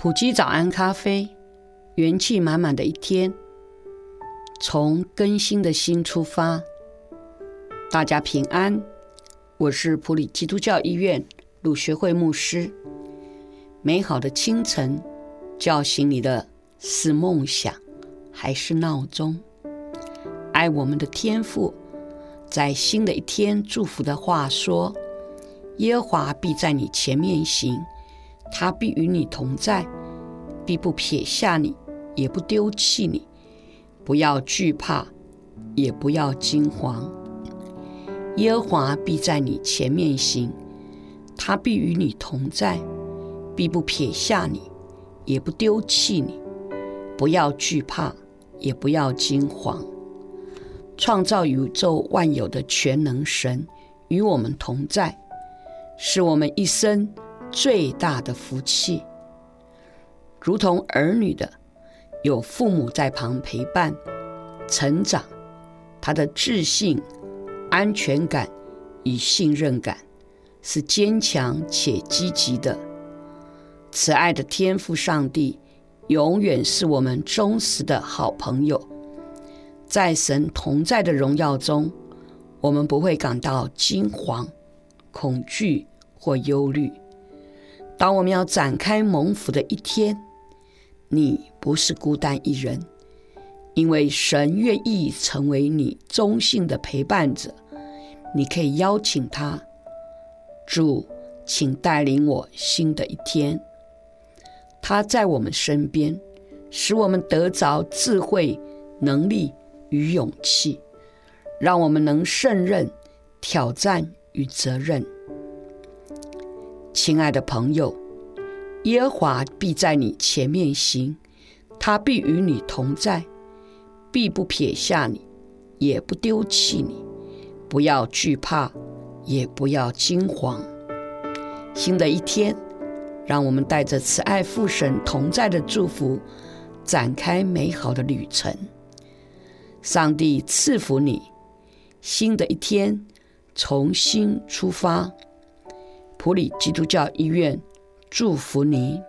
普基早安咖啡，元气满满的一天，从更新的心出发。大家平安，我是普里基督教医院鲁学会牧师。美好的清晨，叫醒你的是梦想还是闹钟？爱我们的天赋，在新的一天祝福的话说：耶和华必在你前面行。他必与你同在，必不撇下你，也不丢弃你。不要惧怕，也不要惊慌。耶和华必在你前面行，他必与你同在，必不撇下你，也不丢弃你。不要惧怕，也不要惊慌。创造宇宙万有的全能神与我们同在，是我们一生最大的福气，如同儿女的有父母在旁陪伴成长，他的自信、安全感与信任感是坚强且积极的。慈爱的天父上帝永远是我们忠实的好朋友，在神同在的荣耀中，我们不会感到惊惶、恐惧或忧虑。当我们要展开蒙福的一天，你不是孤单一人，因为神愿意成为你忠信的陪伴者。你可以邀请他，主，请带领我新的一天。他在我们身边，使我们得着智慧、能力与勇气，让我们能胜任挑战与责任。亲爱的朋友，耶和华必在你前面行，他必与你同在，必不撇下你，也不丢弃你。不要惧怕，也不要惊慌。新的一天，让我们带着慈爱父神同在的祝福，展开美好的旅程。上帝赐福你，新的一天重新出发。普里基督教医院祝福你。